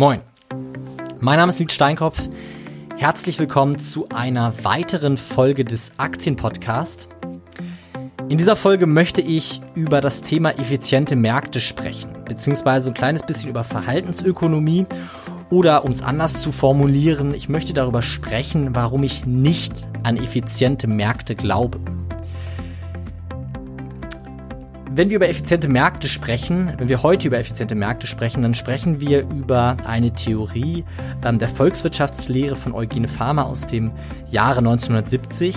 Moin, mein Name ist Lüd Steinkopf. Herzlich willkommen zu einer weiteren Folge des Aktienpodcasts. In dieser Folge möchte ich über das Thema effiziente Märkte sprechen, beziehungsweise ein kleines bisschen über Verhaltensökonomie oder um es anders zu formulieren, ich möchte darüber sprechen, warum ich nicht an effiziente Märkte glaube. Wenn wir über effiziente Märkte sprechen, wenn wir heute über effiziente Märkte sprechen, dann sprechen wir über eine Theorie ähm, der Volkswirtschaftslehre von Eugene Farmer aus dem Jahre 1970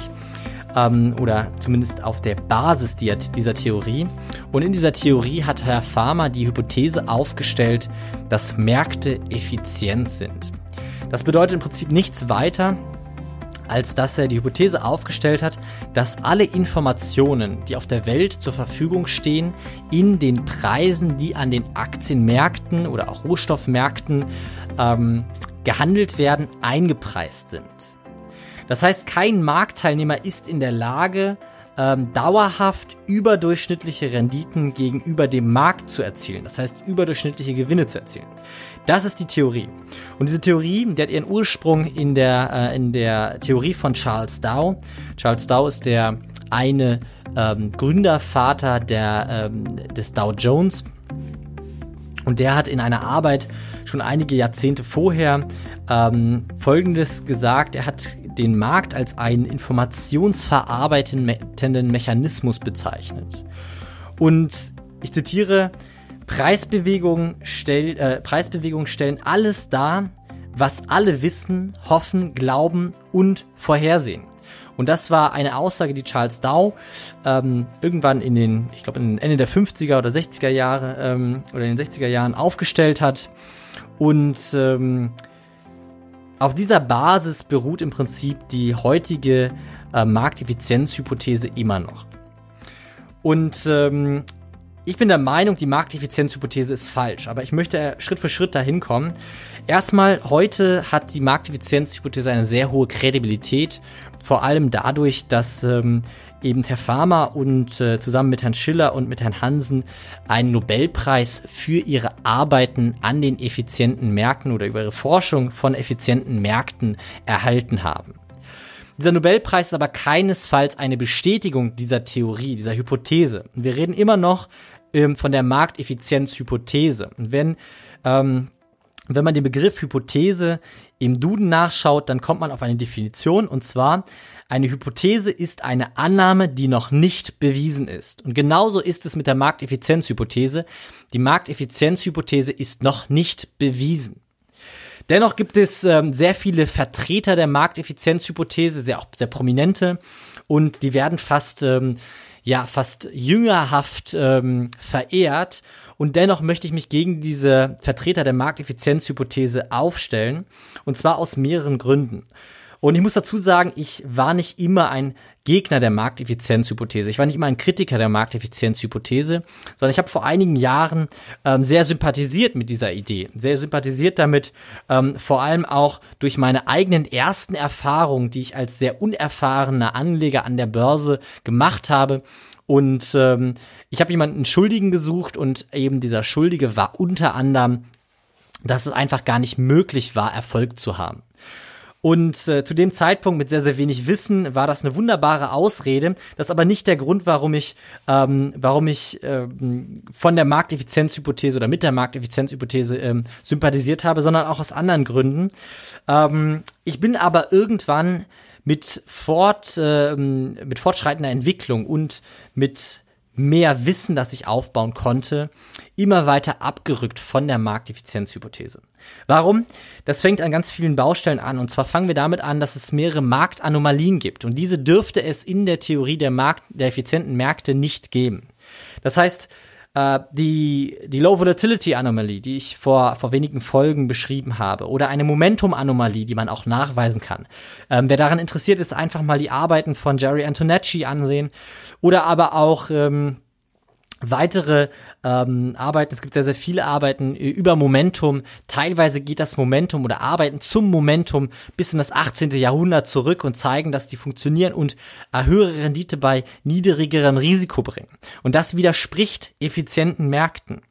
ähm, oder zumindest auf der Basis dieser Theorie. Und in dieser Theorie hat Herr Farmer die Hypothese aufgestellt, dass Märkte effizient sind. Das bedeutet im Prinzip nichts weiter, als dass er die Hypothese aufgestellt hat, dass alle Informationen, die auf der Welt zur Verfügung stehen, in den Preisen, die an den Aktienmärkten oder auch Rohstoffmärkten ähm, gehandelt werden, eingepreist sind. Das heißt, kein Marktteilnehmer ist in der Lage, ähm, dauerhaft überdurchschnittliche Renditen gegenüber dem Markt zu erzielen. Das heißt, überdurchschnittliche Gewinne zu erzielen. Das ist die Theorie. Und diese Theorie, die hat ihren Ursprung in der, äh, in der Theorie von Charles Dow. Charles Dow ist der eine ähm, Gründervater der, ähm, des Dow Jones. Und der hat in einer Arbeit schon einige Jahrzehnte vorher ähm, Folgendes gesagt. Er hat den Markt als einen informationsverarbeitenden Mechanismus bezeichnet. Und ich zitiere, Preisbewegungen, stell, äh, Preisbewegungen stellen alles dar, was alle wissen, hoffen, glauben und vorhersehen. Und das war eine Aussage, die Charles Dow ähm, irgendwann in den, ich glaube, Ende der 50er oder 60er Jahre ähm, oder in den 60er Jahren aufgestellt hat. Und ähm, auf dieser Basis beruht im Prinzip die heutige äh, Markteffizienzhypothese immer noch. Und ähm, ich bin der Meinung, die Markteffizienzhypothese ist falsch, aber ich möchte Schritt für Schritt dahin kommen. Erstmal, heute hat die Markteffizienzhypothese eine sehr hohe Kredibilität, vor allem dadurch, dass ähm, eben Herr Farmer und äh, zusammen mit Herrn Schiller und mit Herrn Hansen einen Nobelpreis für ihre Arbeiten an den effizienten Märkten oder über ihre Forschung von effizienten Märkten erhalten haben. Dieser Nobelpreis ist aber keinesfalls eine Bestätigung dieser Theorie, dieser Hypothese. Wir reden immer noch ähm, von der Markteffizienzhypothese. Und wenn, ähm, wenn man den Begriff Hypothese im Duden nachschaut, dann kommt man auf eine Definition und zwar eine Hypothese ist eine Annahme, die noch nicht bewiesen ist. Und genauso ist es mit der Markteffizienzhypothese. Die Markteffizienzhypothese ist noch nicht bewiesen. Dennoch gibt es ähm, sehr viele Vertreter der Markteffizienzhypothese, sehr auch sehr prominente, und die werden fast ähm, ja fast jüngerhaft ähm, verehrt. Und dennoch möchte ich mich gegen diese Vertreter der Markteffizienzhypothese aufstellen. Und zwar aus mehreren Gründen. Und ich muss dazu sagen, ich war nicht immer ein Gegner der Markteffizienzhypothese. Ich war nicht immer ein Kritiker der Markteffizienzhypothese, sondern ich habe vor einigen Jahren ähm, sehr sympathisiert mit dieser Idee, sehr sympathisiert damit, ähm, vor allem auch durch meine eigenen ersten Erfahrungen, die ich als sehr unerfahrener Anleger an der Börse gemacht habe. Und ähm, ich habe jemanden Schuldigen gesucht und eben dieser Schuldige war unter anderem, dass es einfach gar nicht möglich war, Erfolg zu haben. Und äh, zu dem Zeitpunkt mit sehr, sehr wenig Wissen war das eine wunderbare Ausrede. Das ist aber nicht der Grund, warum ich, ähm, warum ich ähm, von der Markteffizienzhypothese oder mit der Markteffizienzhypothese ähm, sympathisiert habe, sondern auch aus anderen Gründen. Ähm, ich bin aber irgendwann mit, fort, äh, mit fortschreitender Entwicklung und mit mehr Wissen, das ich aufbauen konnte, immer weiter abgerückt von der Markteffizienzhypothese. Warum? Das fängt an ganz vielen Baustellen an. Und zwar fangen wir damit an, dass es mehrere Marktanomalien gibt. Und diese dürfte es in der Theorie der, Markt, der effizienten Märkte nicht geben. Das heißt, äh, die, die Low Volatility Anomalie, die ich vor, vor wenigen Folgen beschrieben habe, oder eine Momentum Anomalie, die man auch nachweisen kann. Ähm, wer daran interessiert ist, einfach mal die Arbeiten von Jerry Antonacci ansehen oder aber auch ähm, weitere ähm, Arbeiten, es gibt sehr, sehr viele Arbeiten äh, über Momentum. Teilweise geht das Momentum oder Arbeiten zum Momentum bis in das 18. Jahrhundert zurück und zeigen, dass die funktionieren und äh, höhere Rendite bei niedrigerem Risiko bringen. Und das widerspricht effizienten Märkten.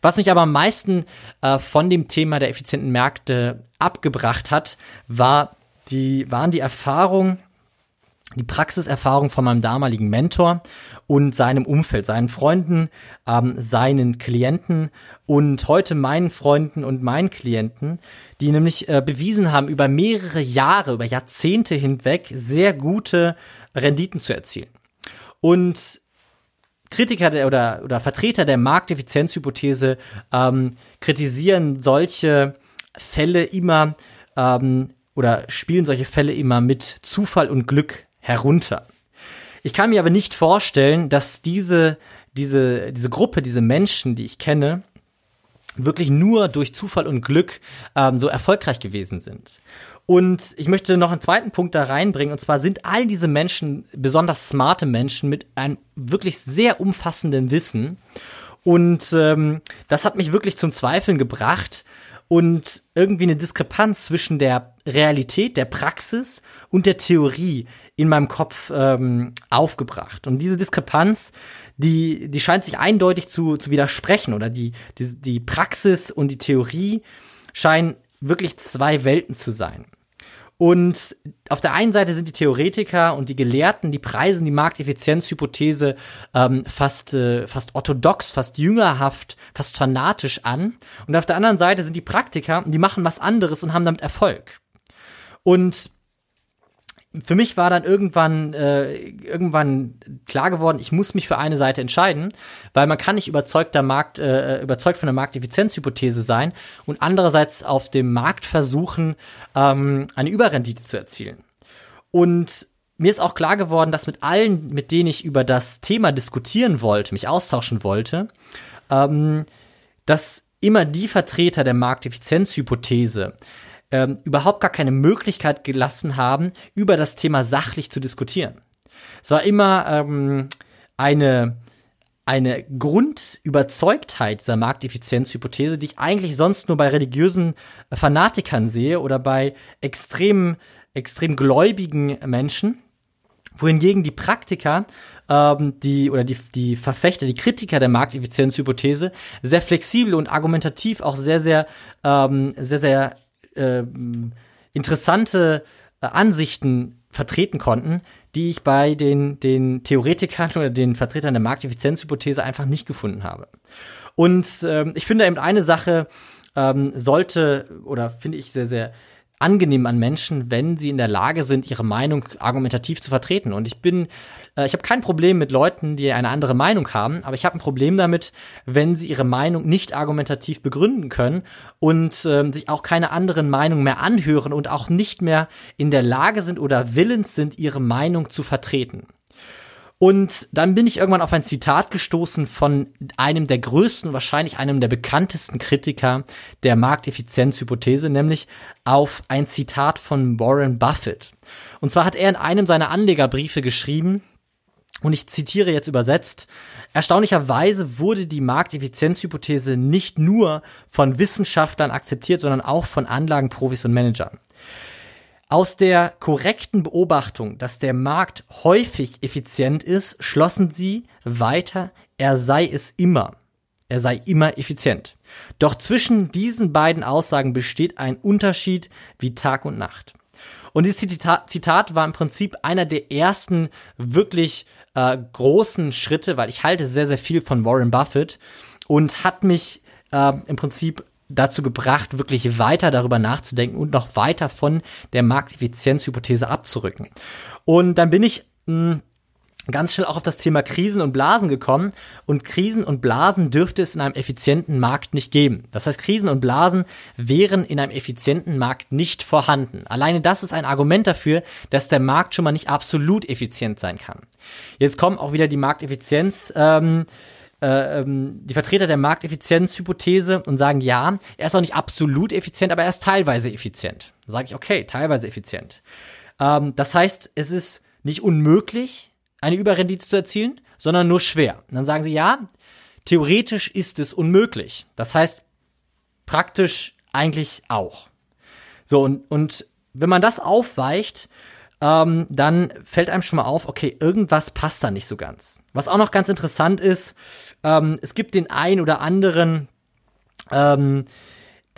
Was mich aber am meisten äh, von dem Thema der effizienten Märkte abgebracht hat, war die, waren die Erfahrungen, die Praxiserfahrung von meinem damaligen Mentor und seinem Umfeld, seinen Freunden, ähm, seinen Klienten und heute meinen Freunden und meinen Klienten, die nämlich äh, bewiesen haben, über mehrere Jahre, über Jahrzehnte hinweg sehr gute Renditen zu erzielen. Und Kritiker der, oder, oder Vertreter der Markteffizienzhypothese ähm, kritisieren solche Fälle immer ähm, oder spielen solche Fälle immer mit Zufall und Glück herunter. Ich kann mir aber nicht vorstellen, dass diese, diese, diese Gruppe, diese Menschen, die ich kenne, wirklich nur durch Zufall und Glück ähm, so erfolgreich gewesen sind. Und ich möchte noch einen zweiten Punkt da reinbringen, und zwar sind all diese Menschen besonders smarte Menschen mit einem wirklich sehr umfassenden Wissen. Und ähm, das hat mich wirklich zum Zweifeln gebracht und irgendwie eine Diskrepanz zwischen der Realität, der Praxis und der Theorie in meinem Kopf ähm, aufgebracht. Und diese Diskrepanz, die, die scheint sich eindeutig zu, zu widersprechen oder die, die, die Praxis und die Theorie scheinen wirklich zwei Welten zu sein. Und auf der einen Seite sind die Theoretiker und die Gelehrten, die preisen die Markteffizienzhypothese ähm, fast, äh, fast orthodox, fast jüngerhaft, fast fanatisch an. Und auf der anderen Seite sind die Praktiker, die machen was anderes und haben damit Erfolg. Und für mich war dann irgendwann äh, irgendwann klar geworden, ich muss mich für eine Seite entscheiden, weil man kann nicht überzeugter Markt äh, überzeugt von der Markteffizienzhypothese sein und andererseits auf dem Markt versuchen ähm, eine Überrendite zu erzielen. Und mir ist auch klar geworden, dass mit allen, mit denen ich über das Thema diskutieren wollte, mich austauschen wollte, ähm, dass immer die Vertreter der Markteffizienzhypothese ähm, überhaupt gar keine Möglichkeit gelassen haben, über das Thema sachlich zu diskutieren. Es war immer ähm, eine eine Grundüberzeugtheit dieser Markteffizienzhypothese, die ich eigentlich sonst nur bei religiösen Fanatikern sehe oder bei extrem, extrem gläubigen Menschen, wohingegen die Praktiker, ähm, die oder die, die Verfechter, die Kritiker der Markteffizienzhypothese sehr flexibel und argumentativ auch sehr, sehr, ähm, sehr, sehr äh, interessante Ansichten vertreten konnten, die ich bei den, den Theoretikern oder den Vertretern der Markteffizienzhypothese einfach nicht gefunden habe. Und ähm, ich finde eben eine Sache ähm, sollte oder finde ich sehr, sehr angenehm an Menschen, wenn sie in der Lage sind, ihre Meinung argumentativ zu vertreten. Und ich bin, äh, ich habe kein Problem mit Leuten, die eine andere Meinung haben, aber ich habe ein Problem damit, wenn sie ihre Meinung nicht argumentativ begründen können und äh, sich auch keine anderen Meinungen mehr anhören und auch nicht mehr in der Lage sind oder willens sind, ihre Meinung zu vertreten. Und dann bin ich irgendwann auf ein Zitat gestoßen von einem der größten, wahrscheinlich einem der bekanntesten Kritiker der Markteffizienzhypothese, nämlich auf ein Zitat von Warren Buffett. Und zwar hat er in einem seiner Anlegerbriefe geschrieben, und ich zitiere jetzt übersetzt, erstaunlicherweise wurde die Markteffizienzhypothese nicht nur von Wissenschaftlern akzeptiert, sondern auch von Anlagenprofis und Managern. Aus der korrekten Beobachtung, dass der Markt häufig effizient ist, schlossen sie weiter, er sei es immer. Er sei immer effizient. Doch zwischen diesen beiden Aussagen besteht ein Unterschied wie Tag und Nacht. Und dieses Zitat, war im Prinzip einer der ersten wirklich äh, großen Schritte, weil ich halte sehr, sehr viel von Warren Buffett und hat mich äh, im Prinzip dazu gebracht, wirklich weiter darüber nachzudenken und noch weiter von der Markteffizienzhypothese abzurücken. Und dann bin ich mh, hm, ganz schnell auch auf das Thema Krisen und Blasen gekommen. Und Krisen und Blasen dürfte es in einem effizienten Markt nicht geben. Das heißt, Krisen und Blasen wären in einem effizienten Markt nicht vorhanden. Alleine das ist ein Argument dafür, dass der Markt schon mal nicht absolut effizient sein kann. Jetzt kommen auch wieder die Markteffizienz. Ähm, äh, ähm, die Vertreter der Markteffizienzhypothese und sagen, ja, er ist auch nicht absolut effizient, aber er ist teilweise effizient. Dann sage ich, okay, teilweise effizient. Ähm, das heißt, es ist nicht unmöglich, eine Überrendite zu erzielen, sondern nur schwer. Und dann sagen sie, ja, theoretisch ist es unmöglich. Das heißt, praktisch eigentlich auch. So, und, und wenn man das aufweicht, ähm, dann fällt einem schon mal auf, okay, irgendwas passt da nicht so ganz. Was auch noch ganz interessant ist, ähm, es gibt den ein oder anderen ähm,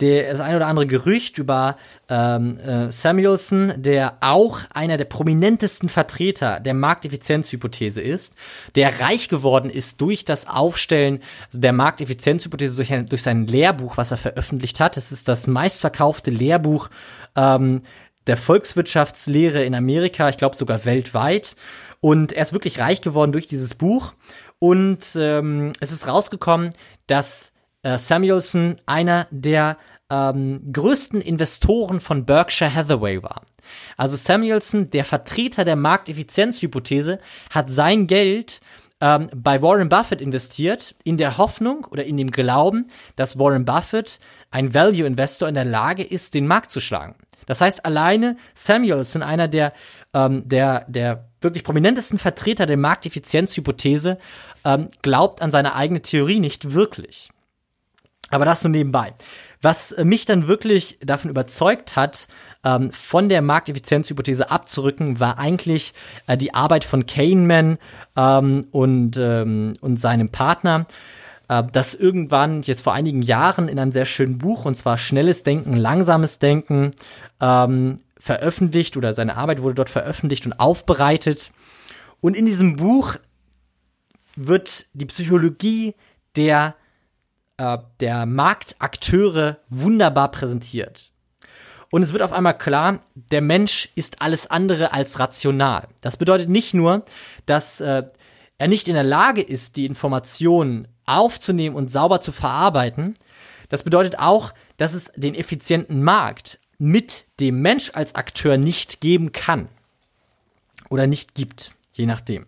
der, das ein oder andere Gerücht über ähm, äh, Samuelson, der auch einer der prominentesten Vertreter der Markteffizienzhypothese ist, der reich geworden ist durch das Aufstellen der Markteffizienzhypothese durch, ein, durch sein Lehrbuch, was er veröffentlicht hat. Es ist das meistverkaufte Lehrbuch ähm, der Volkswirtschaftslehre in Amerika, ich glaube sogar weltweit. Und er ist wirklich reich geworden durch dieses Buch. Und ähm, es ist rausgekommen, dass äh, Samuelson einer der ähm, größten Investoren von Berkshire Hathaway war. Also Samuelson, der Vertreter der Markteffizienzhypothese, hat sein Geld ähm, bei Warren Buffett investiert, in der Hoffnung oder in dem Glauben, dass Warren Buffett, ein Value Investor, in der Lage ist, den Markt zu schlagen. Das heißt, alleine Samuelson, einer der, ähm, der, der wirklich prominentesten Vertreter der Markteffizienzhypothese, ähm, glaubt an seine eigene Theorie nicht wirklich. Aber das nur nebenbei. Was mich dann wirklich davon überzeugt hat, ähm, von der Markteffizienzhypothese abzurücken, war eigentlich äh, die Arbeit von Kahneman ähm, und, ähm, und seinem Partner, äh, das irgendwann jetzt vor einigen Jahren in einem sehr schönen Buch, und zwar Schnelles Denken, Langsames Denken, ähm, veröffentlicht oder seine Arbeit wurde dort veröffentlicht und aufbereitet. Und in diesem Buch wird die Psychologie der äh, der Marktakteure wunderbar präsentiert. Und es wird auf einmal klar, der Mensch ist alles andere als rational. Das bedeutet nicht nur, dass äh, er nicht in der Lage ist, die Informationen aufzunehmen und sauber zu verarbeiten. Das bedeutet auch, dass es den effizienten Markt mit dem Mensch als Akteur nicht geben kann. Oder nicht gibt, je nachdem.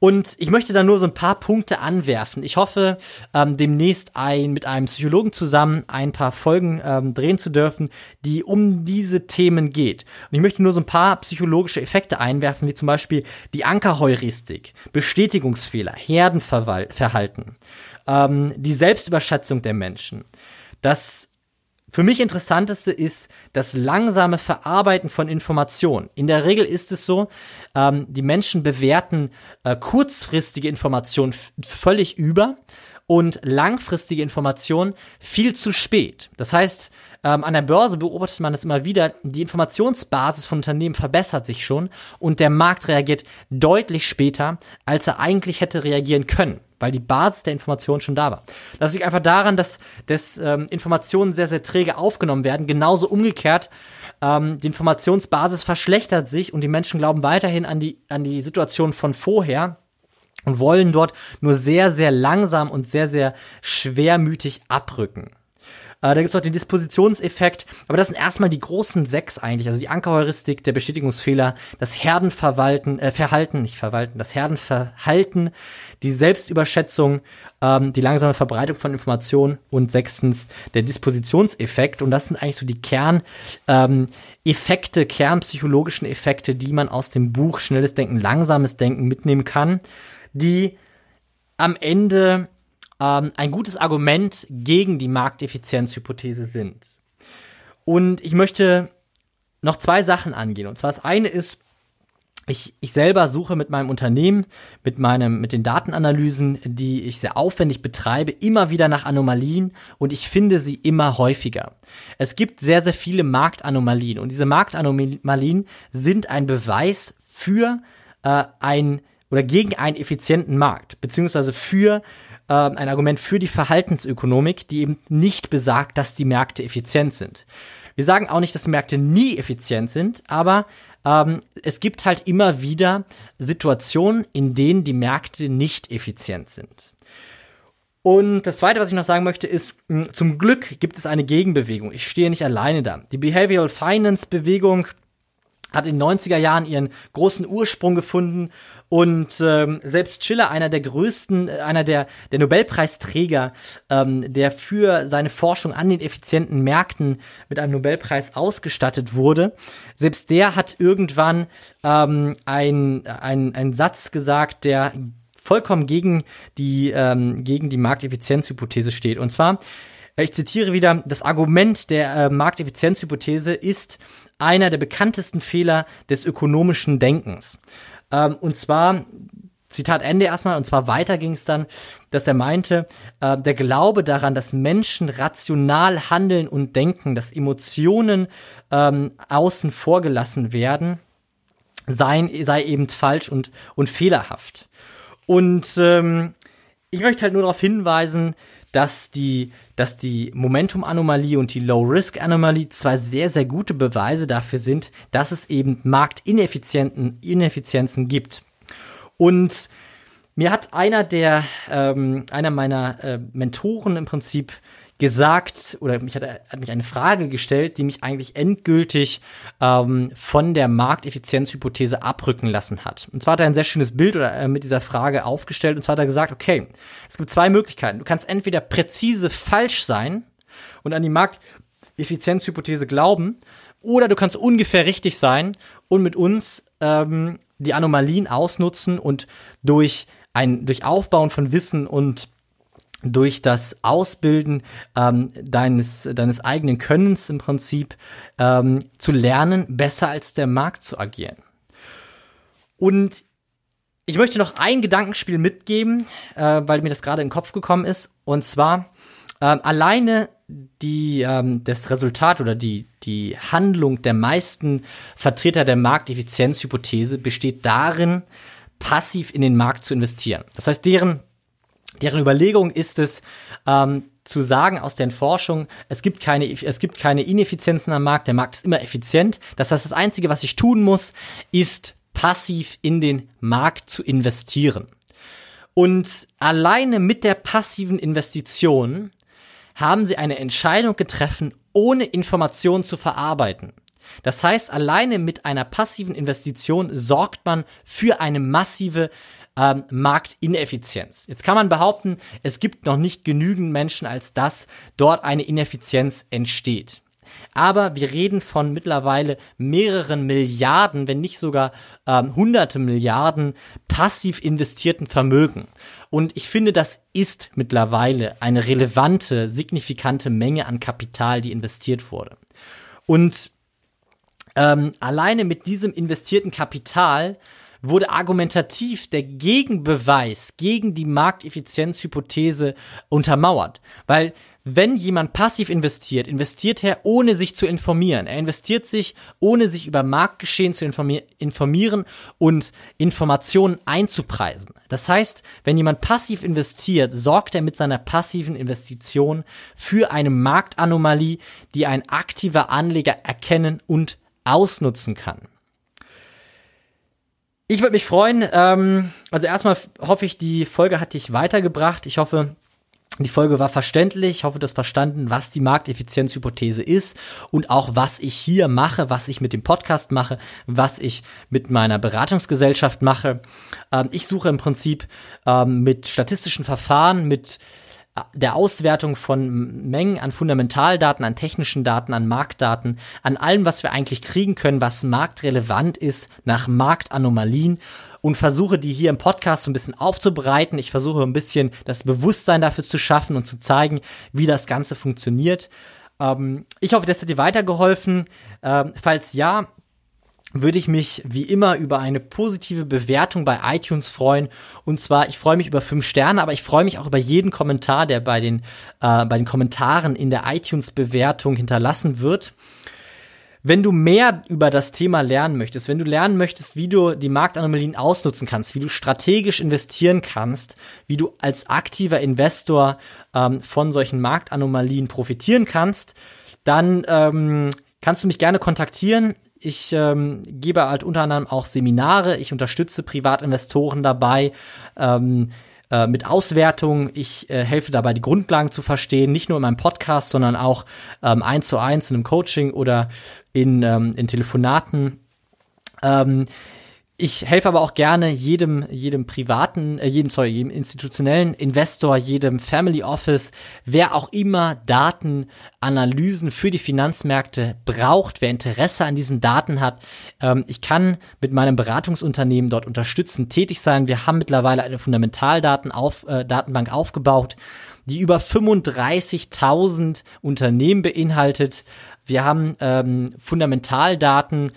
Und ich möchte da nur so ein paar Punkte anwerfen. Ich hoffe, ähm, demnächst ein, mit einem Psychologen zusammen ein paar Folgen ähm, drehen zu dürfen, die um diese Themen geht. Und ich möchte nur so ein paar psychologische Effekte einwerfen, wie zum Beispiel die Ankerheuristik, Bestätigungsfehler, Herdenverhalten, ähm, die Selbstüberschätzung der Menschen, das für mich interessanteste ist das langsame Verarbeiten von Informationen. In der Regel ist es so, ähm, die Menschen bewerten äh, kurzfristige Informationen völlig über und langfristige Informationen viel zu spät. Das heißt, ähm, an der Börse beobachtet man das immer wieder, die Informationsbasis von Unternehmen verbessert sich schon und der Markt reagiert deutlich später, als er eigentlich hätte reagieren können weil die Basis der Information schon da war. Das liegt einfach daran, dass, dass ähm, Informationen sehr, sehr träge aufgenommen werden. Genauso umgekehrt, ähm, die Informationsbasis verschlechtert sich und die Menschen glauben weiterhin an die, an die Situation von vorher und wollen dort nur sehr, sehr langsam und sehr, sehr schwermütig abrücken. Äh, da gibt es noch den Dispositionseffekt. Aber das sind erstmal die großen sechs eigentlich. Also die Ankerheuristik, der Bestätigungsfehler, das Herdenverwalten, äh, Verhalten, nicht Verwalten, das Herdenverhalten, die Selbstüberschätzung, ähm, die langsame Verbreitung von Informationen und sechstens der Dispositionseffekt. Und das sind eigentlich so die Kern, ähm, Effekte, kernpsychologischen Effekte, die man aus dem Buch Schnelles Denken, Langsames Denken mitnehmen kann, die am Ende ähm, ein gutes Argument gegen die Markteffizienzhypothese sind. Und ich möchte noch zwei Sachen angehen. Und zwar das eine ist, ich, ich selber suche mit meinem Unternehmen, mit meinem, mit den Datenanalysen, die ich sehr aufwendig betreibe, immer wieder nach Anomalien und ich finde sie immer häufiger. Es gibt sehr, sehr viele Marktanomalien und diese Marktanomalien sind ein Beweis für äh, ein oder gegen einen effizienten Markt, beziehungsweise für äh, ein Argument für die Verhaltensökonomik, die eben nicht besagt, dass die Märkte effizient sind. Wir sagen auch nicht, dass Märkte nie effizient sind, aber ähm, es gibt halt immer wieder Situationen, in denen die Märkte nicht effizient sind. Und das Zweite, was ich noch sagen möchte, ist, hm, zum Glück gibt es eine Gegenbewegung. Ich stehe nicht alleine da. Die Behavioral Finance Bewegung hat in den 90er Jahren ihren großen Ursprung gefunden und ähm, selbst Schiller, einer der größten, äh, einer der, der Nobelpreisträger, ähm, der für seine Forschung an den effizienten Märkten mit einem Nobelpreis ausgestattet wurde, selbst der hat irgendwann ähm, ein, ein, ein Satz gesagt, der vollkommen gegen die, ähm, gegen die Markteffizienzhypothese steht. Und zwar, ich zitiere wieder, das Argument der äh, Markteffizienzhypothese ist einer der bekanntesten Fehler des ökonomischen Denkens. Ähm, und zwar, Zitat Ende erstmal, und zwar weiter ging es dann, dass er meinte, äh, der Glaube daran, dass Menschen rational handeln und denken, dass Emotionen ähm, außen vor gelassen werden, sei, sei eben falsch und, und fehlerhaft. Und ähm, ich möchte halt nur darauf hinweisen, dass die, dass die Momentum-Anomalie und die Low-Risk-Anomalie zwei sehr, sehr gute Beweise dafür sind, dass es eben Marktineffizienzen Ineffizienzen gibt. Und mir hat einer der, ähm, einer meiner äh, Mentoren im Prinzip gesagt oder mich hat, hat mich eine Frage gestellt, die mich eigentlich endgültig ähm, von der Markteffizienzhypothese abrücken lassen hat. Und zwar hat er ein sehr schönes Bild oder, äh, mit dieser Frage aufgestellt und zwar hat er gesagt, okay, es gibt zwei Möglichkeiten. Du kannst entweder präzise falsch sein und an die Markteffizienzhypothese glauben oder du kannst ungefähr richtig sein und mit uns ähm, die Anomalien ausnutzen und durch ein durch Aufbauen von Wissen und durch das Ausbilden ähm, deines, deines eigenen Könnens im Prinzip ähm, zu lernen, besser als der Markt zu agieren. Und ich möchte noch ein Gedankenspiel mitgeben, äh, weil mir das gerade in den Kopf gekommen ist. Und zwar äh, alleine die, ähm, das Resultat oder die, die Handlung der meisten Vertreter der Markteffizienzhypothese besteht darin, passiv in den Markt zu investieren. Das heißt, deren Deren Überlegung ist es, ähm, zu sagen aus den Forschungen, es gibt keine, es gibt keine Ineffizienzen am Markt, der Markt ist immer effizient. Das heißt, das Einzige, was ich tun muss, ist passiv in den Markt zu investieren. Und alleine mit der passiven Investition haben sie eine Entscheidung getroffen, ohne Informationen zu verarbeiten. Das heißt, alleine mit einer passiven Investition sorgt man für eine massive ähm, Marktineffizienz. Jetzt kann man behaupten, es gibt noch nicht genügend Menschen, als dass dort eine Ineffizienz entsteht. Aber wir reden von mittlerweile mehreren Milliarden, wenn nicht sogar ähm, hunderte Milliarden passiv investierten Vermögen. Und ich finde, das ist mittlerweile eine relevante, signifikante Menge an Kapital, die investiert wurde. Und ähm, alleine mit diesem investierten Kapital wurde argumentativ der Gegenbeweis gegen die Markteffizienzhypothese untermauert. Weil wenn jemand passiv investiert, investiert er ohne sich zu informieren. Er investiert sich ohne sich über Marktgeschehen zu informieren und Informationen einzupreisen. Das heißt, wenn jemand passiv investiert, sorgt er mit seiner passiven Investition für eine Marktanomalie, die ein aktiver Anleger erkennen und ausnutzen kann. Ich würde mich freuen. Ähm, also erstmal hoffe ich, die Folge hat dich weitergebracht. Ich hoffe, die Folge war verständlich. Ich hoffe, du hast verstanden, was die Markteffizienzhypothese ist und auch was ich hier mache, was ich mit dem Podcast mache, was ich mit meiner Beratungsgesellschaft mache. Ähm, ich suche im Prinzip ähm, mit statistischen Verfahren, mit der Auswertung von Mengen an Fundamentaldaten, an technischen Daten, an Marktdaten, an allem, was wir eigentlich kriegen können, was marktrelevant ist, nach Marktanomalien und versuche die hier im Podcast so ein bisschen aufzubereiten. Ich versuche ein bisschen das Bewusstsein dafür zu schaffen und zu zeigen, wie das Ganze funktioniert. Ähm, ich hoffe, das hat dir weitergeholfen. Ähm, falls ja, würde ich mich wie immer über eine positive Bewertung bei iTunes freuen. Und zwar, ich freue mich über fünf Sterne, aber ich freue mich auch über jeden Kommentar, der bei den, äh, bei den Kommentaren in der iTunes-Bewertung hinterlassen wird. Wenn du mehr über das Thema lernen möchtest, wenn du lernen möchtest, wie du die Marktanomalien ausnutzen kannst, wie du strategisch investieren kannst, wie du als aktiver Investor ähm, von solchen Marktanomalien profitieren kannst, dann ähm, kannst du mich gerne kontaktieren. Ich ähm, gebe halt unter anderem auch Seminare. Ich unterstütze Privatinvestoren dabei ähm, äh, mit Auswertung. Ich äh, helfe dabei, die Grundlagen zu verstehen, nicht nur in meinem Podcast, sondern auch ähm, eins zu eins in einem Coaching oder in, ähm, in Telefonaten. Ähm, ich helfe aber auch gerne jedem, jedem privaten, äh, jedem, sorry, jedem institutionellen Investor, jedem Family Office, wer auch immer Datenanalysen für die Finanzmärkte braucht, wer Interesse an diesen Daten hat. Ähm, ich kann mit meinem Beratungsunternehmen dort unterstützen, tätig sein. Wir haben mittlerweile eine Fundamentaldaten auf, äh, Datenbank aufgebaut die über 35.000 Unternehmen beinhaltet. Wir haben ähm, Fundamentaldaten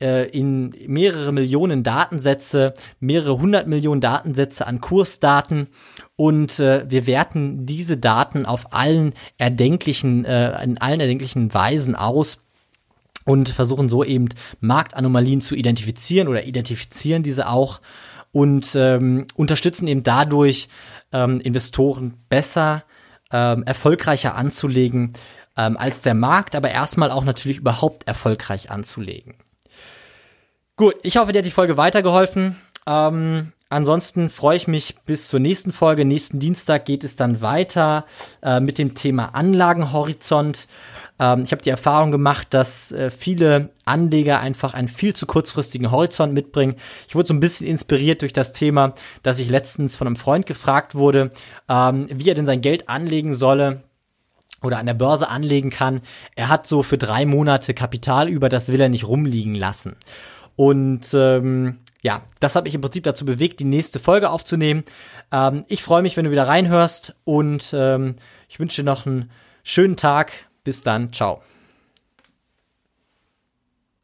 äh, in mehrere Millionen Datensätze, mehrere hundert Millionen Datensätze an Kursdaten und äh, wir werten diese Daten auf allen erdenklichen, äh, in allen erdenklichen Weisen aus und versuchen so eben Marktanomalien zu identifizieren oder identifizieren diese auch und ähm, unterstützen eben dadurch ähm, Investoren besser, ähm, erfolgreicher anzulegen ähm, als der Markt, aber erstmal auch natürlich überhaupt erfolgreich anzulegen. Gut, ich hoffe, dir hat die Folge weitergeholfen. Ähm, ansonsten freue ich mich bis zur nächsten Folge. Nächsten Dienstag geht es dann weiter äh, mit dem Thema Anlagenhorizont. Ähm, ich habe die Erfahrung gemacht, dass äh, viele Anleger einfach einen viel zu kurzfristigen Horizont mitbringen. Ich wurde so ein bisschen inspiriert durch das Thema, dass ich letztens von einem Freund gefragt wurde, ähm, wie er denn sein Geld anlegen solle oder an der Börse anlegen kann. Er hat so für drei Monate Kapital über, das will er nicht rumliegen lassen. Und ähm, ja, das hat mich im Prinzip dazu bewegt, die nächste Folge aufzunehmen. Ähm, ich freue mich, wenn du wieder reinhörst und ähm, ich wünsche dir noch einen schönen Tag. Bis dann, ciao.